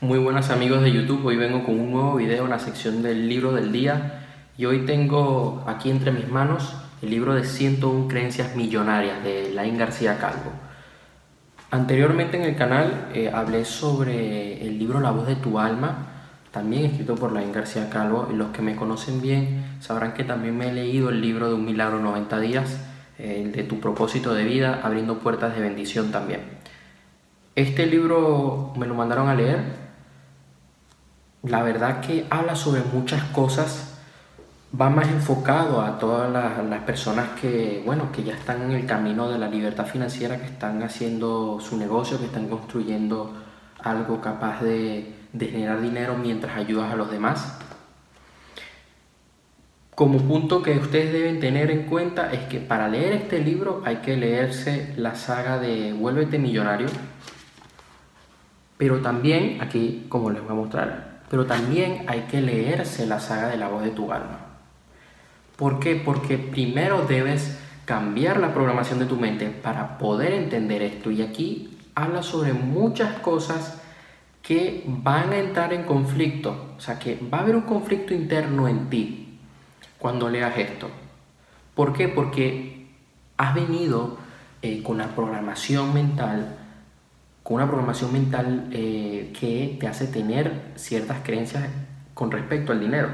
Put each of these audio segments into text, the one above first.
Muy buenas amigos de YouTube, hoy vengo con un nuevo video en la sección del libro del día y hoy tengo aquí entre mis manos el libro de 101 creencias millonarias de Laín García Calvo. Anteriormente en el canal eh, hablé sobre el libro La voz de tu alma, también escrito por Laín García Calvo y los que me conocen bien sabrán que también me he leído el libro de Un Milagro 90 días, eh, el de tu propósito de vida, abriendo puertas de bendición también. Este libro me lo mandaron a leer la verdad que habla sobre muchas cosas, va más enfocado a todas las, personas que, bueno, que ya están en el camino de la libertad financiera, que están haciendo su negocio, que están construyendo algo capaz de, de generar dinero mientras ayudas a los demás. Como punto que ustedes deben tener en cuenta es que para leer este libro hay que leerse la saga de Vuélvete Millonario, pero también aquí, como les voy a mostrar, pero también hay que leerse la saga de la voz de tu alma. ¿Por qué? Porque primero debes cambiar la programación de tu mente para poder entender esto. Y aquí habla sobre muchas cosas que van a entrar en conflicto. O sea, que va a haber un conflicto interno en ti cuando leas esto. ¿Por qué? Porque has venido eh, con la programación mental con una programación mental eh, que te hace tener ciertas creencias con respecto al dinero,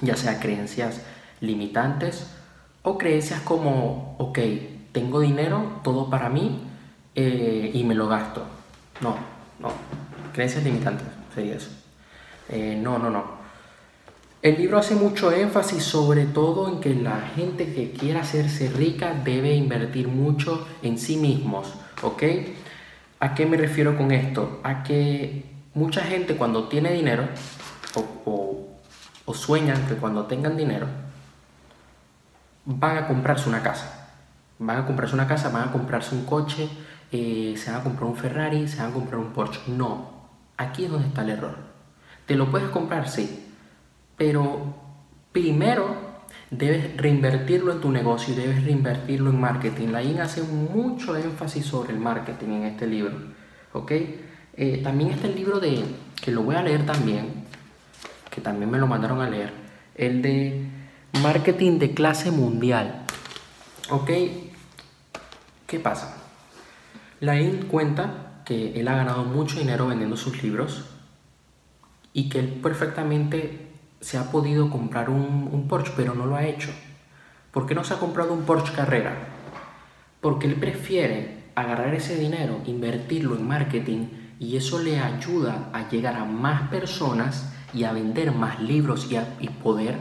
ya sea creencias limitantes o creencias como, ok, tengo dinero, todo para mí eh, y me lo gasto. No, no, creencias limitantes sería eso. Eh, no, no, no. El libro hace mucho énfasis sobre todo en que la gente que quiera hacerse rica debe invertir mucho en sí mismos, ¿ok? ¿A qué me refiero con esto? A que mucha gente cuando tiene dinero o, o, sueñan que cuando tengan dinero van a comprarse una casa. Van a comprarse una casa, van a comprarse un coche, eh, se van a comprar un Ferrari, se van a comprar un Porsche. No, aquí es donde está el error. Te lo puedes comprar, sí, pero primero debes reinvertirlo en tu negocio y debes reinvertirlo en marketing. La IN hace mucho énfasis sobre el marketing en este libro. ¿ok? Eh, también está el libro de, que lo voy a leer también, que también me lo mandaron a leer, el de marketing de clase mundial. ¿Ok? ¿Qué pasa? Lain cuenta que él ha ganado mucho dinero vendiendo sus libros y que él perfectamente se ha podido comprar un, Porsche, pero no lo ha hecho. ¿Por qué no se ha comprado un Porsche Carrera? Porque él prefiere agarrar ese dinero, invertirlo en marketing y eso le ayuda a llegar a más personas y a vender más libros y, a, poder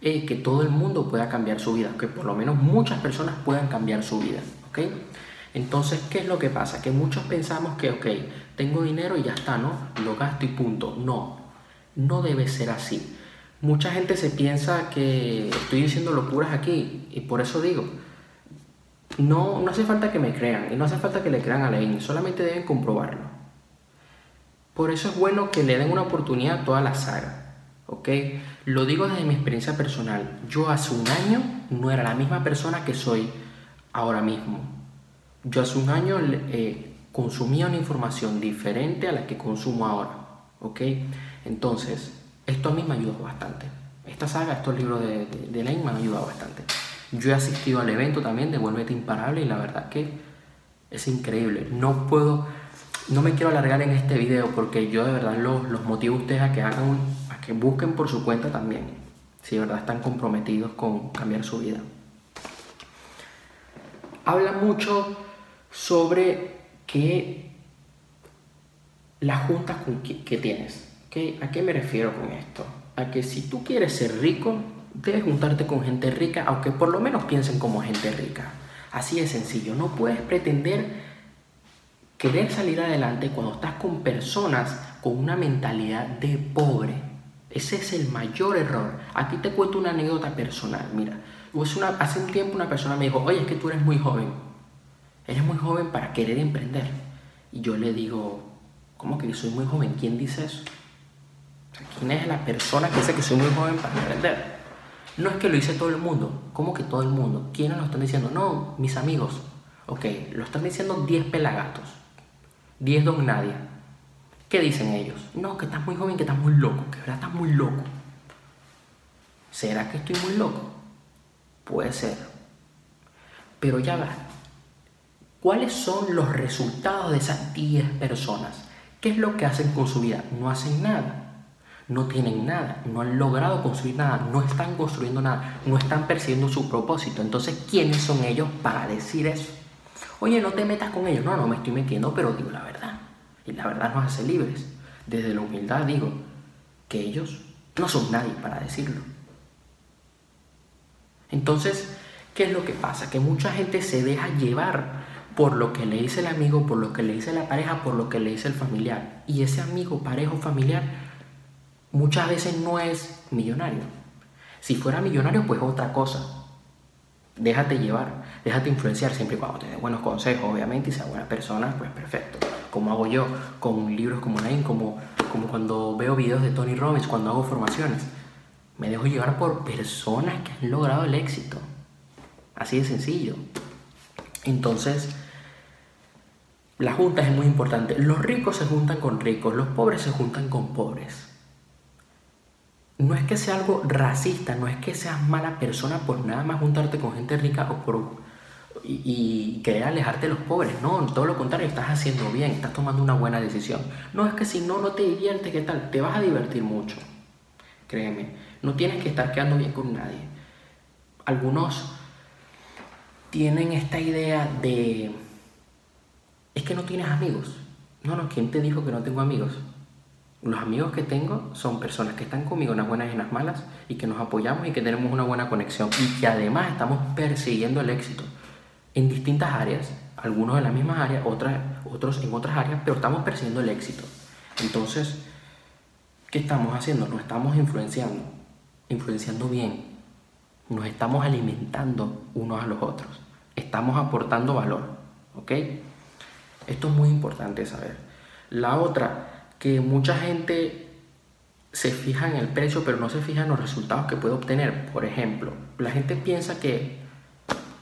eh, que todo el mundo pueda cambiar su vida, que por lo menos muchas personas puedan cambiar su vida. ¿ok? Entonces, ¿qué es lo que pasa? Que muchos pensamos que, ok, tengo dinero y ya está, ¿no? Lo gasto y punto. No, no debe ser así. Mucha gente se piensa que estoy diciendo locuras aquí y por eso digo, no, no hace falta que me crean y no hace falta que le crean a Lenin, solamente deben comprobarlo. Por eso es bueno que le den una oportunidad a toda la saga, ¿ok? Lo digo desde mi experiencia personal. Yo hace un año no era la misma persona que soy ahora mismo. Yo hace un año eh, consumía una información diferente a la que consumo ahora, ¿ok? Entonces, esto a mí me ayudó bastante. Esta saga, estos libros de, de, me han ayudado bastante. Yo he asistido al evento también de Vuelvete Imparable y la verdad que es increíble. No puedo, no me quiero alargar en este video porque yo de verdad los, los motivo a ustedes a que hagan, a que busquen por su cuenta también. Si de verdad están comprometidos con cambiar su vida. Habla mucho sobre que las juntas que tienes. ¿A qué me refiero con esto? A que si tú quieres ser rico, debes juntarte con gente rica, aunque por lo menos piensen como gente rica. Así de sencillo, no puedes pretender querer salir adelante cuando estás con personas con una mentalidad de pobre. Ese es el mayor error. Aquí te cuento una anécdota personal. Mira, hace un tiempo una persona me dijo, oye, es que tú eres muy joven. Eres muy joven para querer emprender. Y yo le digo, ¿cómo que soy muy joven? ¿Quién dice eso? ¿Quién es la persona que dice que soy muy joven para emprender? No es que lo dice todo el mundo. ¿Cómo que todo el mundo? ¿Quiénes lo están diciendo? No, mis amigos. Ok, lo están diciendo 10 pelagatos. 10 don nadie. ¿Qué dicen ellos? No, que estás muy joven, que estás muy loco, que verdad estás muy loco. ¿Será que estoy muy loco? Puede ser. Pero ya va. ¿Cuáles son los resultados de esas 10 personas? ¿Qué es lo que hacen con su vida? No hacen nada. No tienen nada, no han logrado construir nada, no están construyendo nada, no están persiguiendo su propósito. Entonces, ¿quiénes son ellos para decir eso? Oye, no te metas con ellos. No, no me estoy metiendo, pero digo la verdad. Y la verdad nos hace libres. Desde la humildad digo que ellos no son nadie para decirlo. Entonces, ¿qué es lo que pasa? Que mucha gente se deja llevar por lo que le dice el amigo, por lo que le dice la pareja, por lo que le dice el familiar. Y ese amigo, pareja familiar muchas veces no es millonario. Si fuera millonario, pues otra cosa. Déjate llevar, déjate influenciar siempre y cuando te dé buenos consejos, obviamente, y sea buena persona, pues perfecto. Como hago yo con libros como Nain, como, como cuando veo videos de Tony Robbins, cuando hago formaciones. Me dejo llevar por personas que han logrado el éxito. Así de sencillo. Entonces, la junta es muy importante. Los ricos se juntan con ricos, los pobres se juntan con pobres. No es que sea algo racista, no es que seas mala persona por nada más juntarte con gente rica o por y, querer alejarte de los pobres. No, todo lo contrario, estás haciendo bien, estás tomando una buena decisión. No es que si no, no te diviertes, ¿qué tal? Te vas a divertir mucho. Créeme, no tienes que estar quedando bien con nadie. Algunos tienen esta idea de, es que no tienes amigos. No, no, ¿quién te dijo que no tengo amigos? Los amigos que tengo son personas que están conmigo en las buenas y en las malas y que nos apoyamos y que tenemos una buena conexión y que además estamos persiguiendo el éxito en distintas áreas, algunos en las mismas áreas, otros en otras áreas, pero estamos persiguiendo el éxito. Entonces, ¿qué estamos haciendo? Nos estamos influenciando, influenciando bien, nos estamos alimentando unos a los otros, estamos aportando valor, ¿ok? Esto es muy importante saber. La otra, que mucha gente se fija en el precio, pero no se fija en los resultados que puede obtener. Por ejemplo, la gente piensa que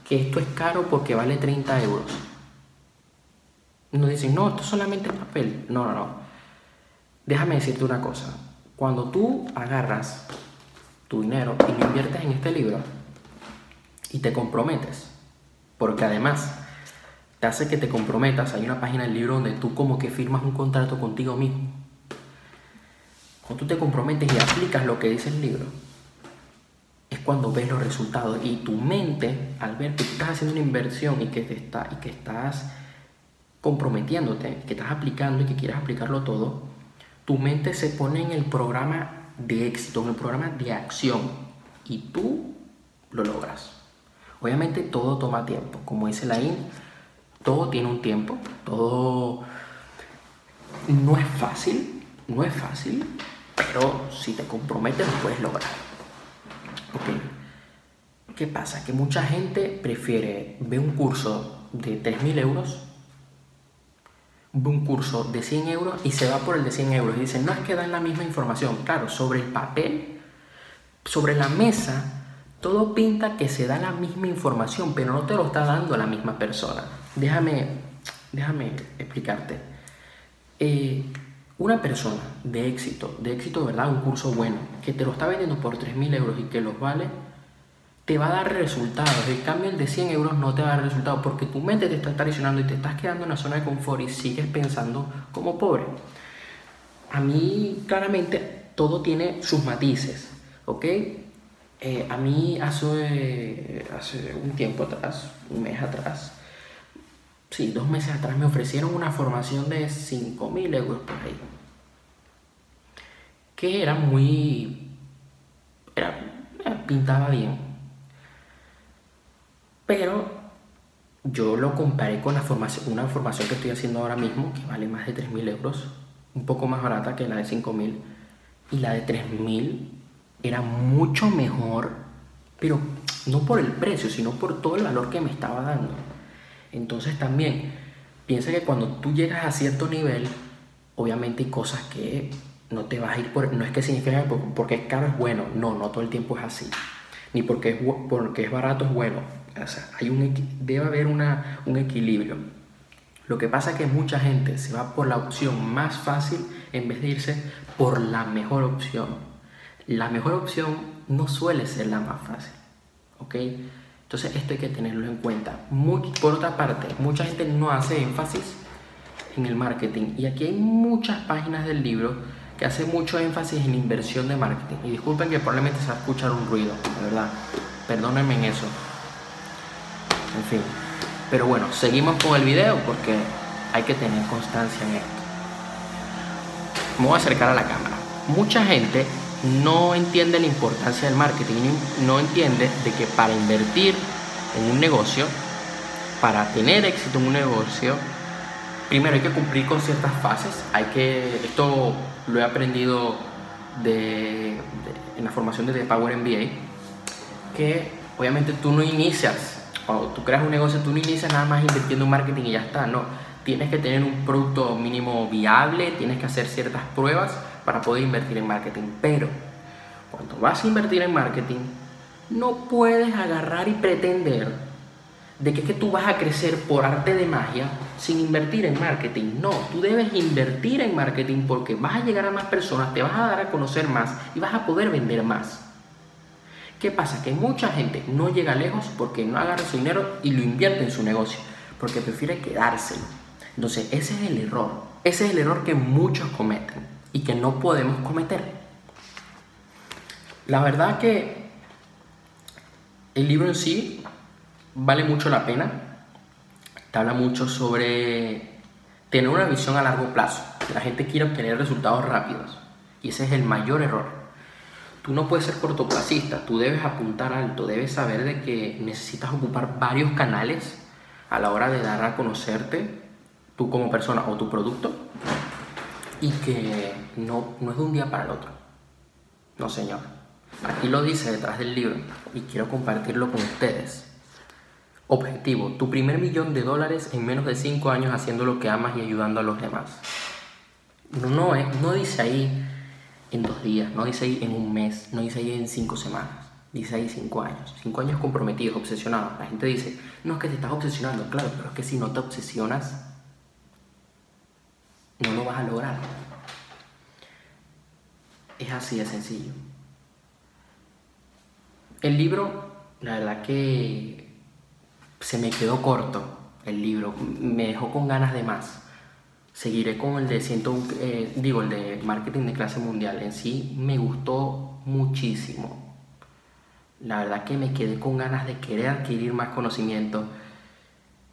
que esto es caro porque vale 30 euros. Nos dicen, no, esto solamente es papel. No, no, no. Déjame decirte una cosa. Cuando tú agarras tu dinero y lo inviertes en este libro y te comprometes, porque además te hace que te comprometas, hay una página del libro donde tú como que firmas un contrato contigo mismo. Cuando tú te comprometes y aplicas lo que dice el libro, es cuando ves los resultados y tu mente, al ver que estás haciendo una inversión y que, te está, y que estás comprometiéndote, que estás aplicando y que quieres aplicarlo todo, tu mente se pone en el programa de éxito, en el programa de acción y tú lo logras. Obviamente todo toma tiempo, como dice la IN, todo tiene un tiempo, todo no es fácil, no es fácil, pero si te comprometes lo puedes lograr. ¿Qué pasa? Que mucha gente prefiere ver un curso de 3.000 euros, ve un curso de 100 euros y se va por el de 100 euros y dice, no es que dan la misma información. Claro, sobre el papel, sobre la mesa, todo pinta que se da la misma información, pero no te lo está dando la misma persona. Déjame, déjame explicarte. Eh, una persona de éxito, de éxito, ¿verdad? Un curso bueno, que te lo está vendiendo por 3.000 euros y que los vale, te va a dar resultados. En cambio, el de 100 euros no te va a dar resultados porque tu mente te está traicionando y te estás quedando en la zona de confort y sigues pensando como pobre. A mí, claramente, todo tiene sus matices, ¿ok? Eh, a mí hace un tiempo atrás, un mes atrás, sí, dos meses atrás me ofrecieron una formación de 5.000 euros por ahí. Que era muy... Era, pintaba bien. Pero yo lo comparé con la formación, una formación que estoy haciendo ahora mismo, que vale más de 3.000 euros, un poco más barata que la de 5.000. Y la de 3.000 era mucho mejor, pero no por el precio, sino por todo el valor que me estaba dando. Entonces también piensa que cuando tú llegas a cierto nivel, obviamente hay cosas que no te vas a ir por... No es que significa porque es caro es bueno, no, no todo el tiempo es así. Ni porque es, porque es barato es bueno. O sea, hay un, debe haber una, un equilibrio. Lo que pasa es que mucha gente se va por la opción más fácil en vez de irse por la mejor opción. La mejor opción no suele ser la más fácil. ¿Ok? Entonces esto hay que tenerlo en cuenta. por otra parte, mucha gente no hace énfasis en el marketing. Y aquí hay muchas páginas del libro que hacen mucho énfasis en inversión de marketing. Y disculpen que probablemente se va a escuchar un ruido, de verdad. Perdónenme en eso. En fin. Pero bueno, seguimos con el video porque hay que tener constancia en esto. Me voy a acercar a la cámara. Mucha gente no entiende la importancia del marketing, no entiende de que para invertir en un negocio, para tener éxito en un negocio, primero hay que cumplir con ciertas fases. Hay que, esto lo he aprendido de, en la formación de The Power MBA, que obviamente tú no inicias cuando tú creas un negocio, tú no inicias nada más invirtiendo en marketing y ya está, no. Tienes que tener un producto mínimo viable, tienes que hacer ciertas pruebas para poder invertir en marketing. Pero cuando vas a invertir en marketing, no puedes agarrar y pretender de que es que tú vas a crecer por arte de magia sin invertir en marketing. No, tú debes invertir en marketing porque vas a llegar a más personas, te vas a dar a conocer más y vas a poder vender más. ¿Qué pasa? Que mucha gente no llega lejos porque no agarra su dinero y lo invierte en su negocio, porque prefiere quedárselo. Entonces, ese es el error. Ese es el error que muchos cometen y que no podemos cometer. La verdad que el libro en sí vale mucho la pena. Te habla mucho sobre tener una visión a largo plazo. La gente quiere obtener resultados rápidos y ese es el mayor error. Tú no puedes ser cortoplacista, tú debes apuntar alto, debes saber de que necesitas ocupar varios canales a la hora de dar a conocerte tú como persona o tu producto y que no, no es de un día para el otro. No, señor. Aquí lo dice detrás del libro y quiero compartirlo con ustedes. Objetivo, tu primer millón de dólares en menos de 5 años haciendo lo que amas y ayudando a los demás. No, no, no dice ahí en dos días, no dice ahí en un mes, no dice ahí en cinco semanas, dice ahí cinco años. Cinco años comprometidos, obsesionados. La gente dice, no es que te estás obsesionando, claro, pero es que si no te obsesionas, no lo vas a lograr. Es así de sencillo. El libro, la verdad que se me quedó corto el libro, me dejó con ganas de más seguiré con el de ciento, eh, digo, el de marketing de clase mundial. En sí me gustó muchísimo. La verdad que me quedé con ganas de querer adquirir más conocimiento.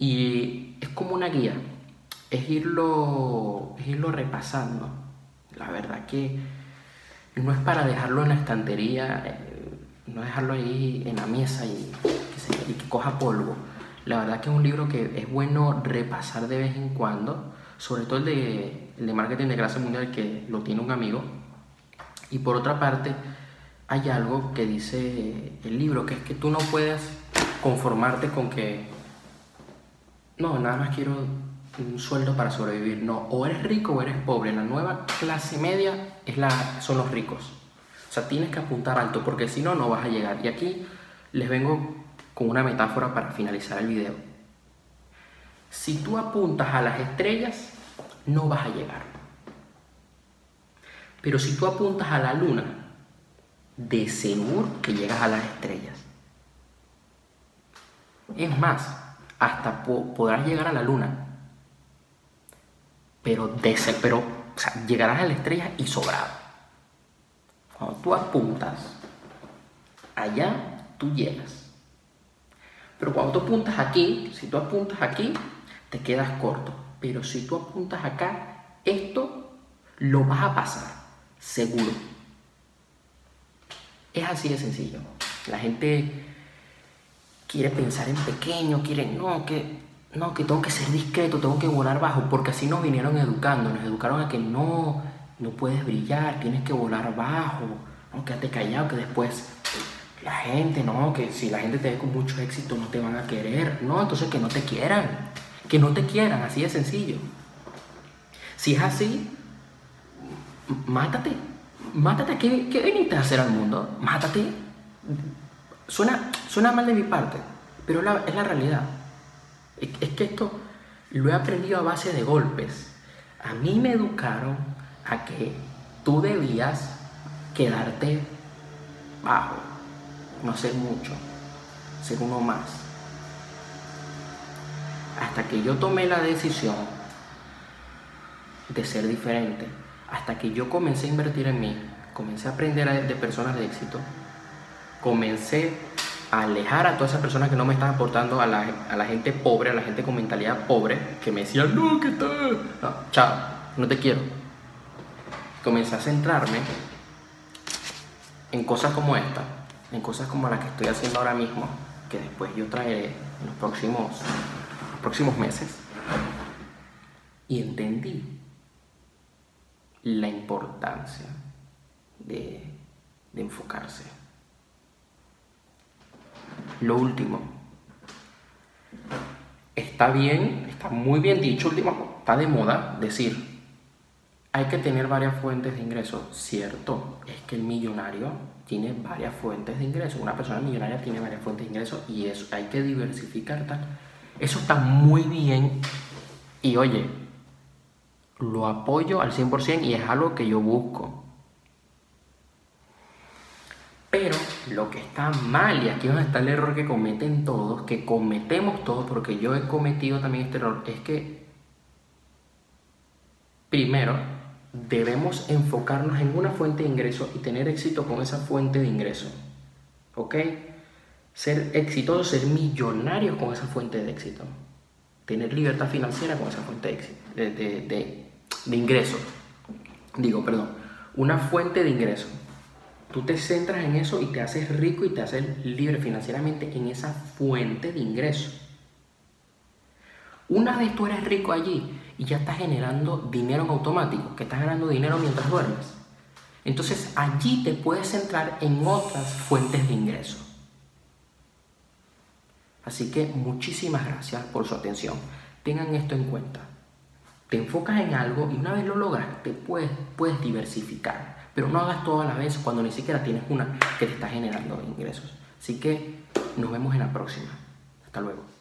Y es como una guía. Es irlo, es irlo repasando. La verdad que no es para dejarlo en la estantería, eh, no dejarlo ahí en la mesa y y que coja polvo. La verdad que es un libro que es bueno repasar de vez en cuando sobre todo el de, el de marketing de clase mundial que lo tiene un amigo. Y por otra parte, hay algo que dice el libro, que es que tú no puedes conformarte con que, no, nada más quiero un sueldo para sobrevivir. No, o eres rico o eres pobre. La nueva clase media es la, son los ricos. O sea, tienes que apuntar alto porque si no, no vas a llegar. Y aquí les vengo con una metáfora para finalizar el video. Si tú apuntas a las estrellas, no vas a llegar. Pero si tú apuntas a la luna, de seguro que llegas a las estrellas. Es más, hasta podrás llegar a la luna. Pero, de pero llegarás a la estrella y sobrado. Cuando tú apuntas, allá tú llegas. Pero cuando tú apuntas aquí, si tú apuntas aquí, te quedas corto. Pero si tú apuntas acá, esto lo vas a pasar, seguro. Es así de sencillo. La gente quiere pensar en pequeño, quiere, no, que, no, que tengo que ser discreto, tengo que volar bajo, porque así nos vinieron educando, nos educaron a que no, no puedes brillar, tienes que volar bajo, no, quédate callado, que después la gente, no, que si la gente te ve con mucho éxito no te van a querer, no, entonces que no te quieran que no te quieran, así de sencillo. Si es así, mátate. Mátate. ¿Qué, qué viniste a hacer al mundo? Mátate. Suena, suena mal de mi parte, pero es la realidad. Es, que esto, lo he aprendido a base de golpes. A mí me educaron a que tú debías quedarte bajo, no hacer mucho, ser uno más. Hasta que yo tomé la decisión de ser diferente, hasta que yo comencé a invertir en mí, comencé a aprender de personas de éxito, comencé alejar a todas esas personas que no me están aportando, a la, a la gente pobre, a la gente con mentalidad pobre, que me decían, no, ¿qué tal? No, chao, no te quiero. Comencé a centrarme en cosas como esta, en cosas como las que estoy haciendo ahora mismo, que después yo traeré en los próximos, próximos meses. Y entendí la importancia de enfocarse. Lo último, está bien, está muy bien dicho, último, está de moda decir, hay que tener varias fuentes de ingresos. Cierto, es que el millonario tiene varias fuentes de ingresos. Una persona millonaria tiene varias fuentes de ingresos y eso hay que diversificar tal. Eso está muy bien y oye, lo apoyo al 100% y es algo que yo busco. Pero lo que está mal, y aquí es donde está el error que cometen todos, que cometemos todos, porque yo he cometido también este error, es que primero debemos enfocarnos en una fuente de ingreso y tener éxito con esa fuente de ingreso. ¿Ok? Ser exitoso, ser millonario con esa fuente de éxito. Tener libertad financiera con esa fuente de ingreso. Digo, perdón, una fuente de ingreso. Tú te centras en eso y te haces rico y te haces libre financieramente en esa fuente de ingreso. Una vez tú eres rico allí y ya estás generando dinero en automático, que estás ganando dinero mientras duermes. Entonces allí te puedes centrar en otras fuentes de ingreso. Así que muchísimas gracias por su atención. Tengan esto en cuenta. Te enfocas en algo y una vez lo logras, te puedes, puedes diversificar. Pero no hagas todo a la vez cuando ni siquiera tienes una que te está generando ingresos. Así que nos vemos en la próxima. Hasta luego.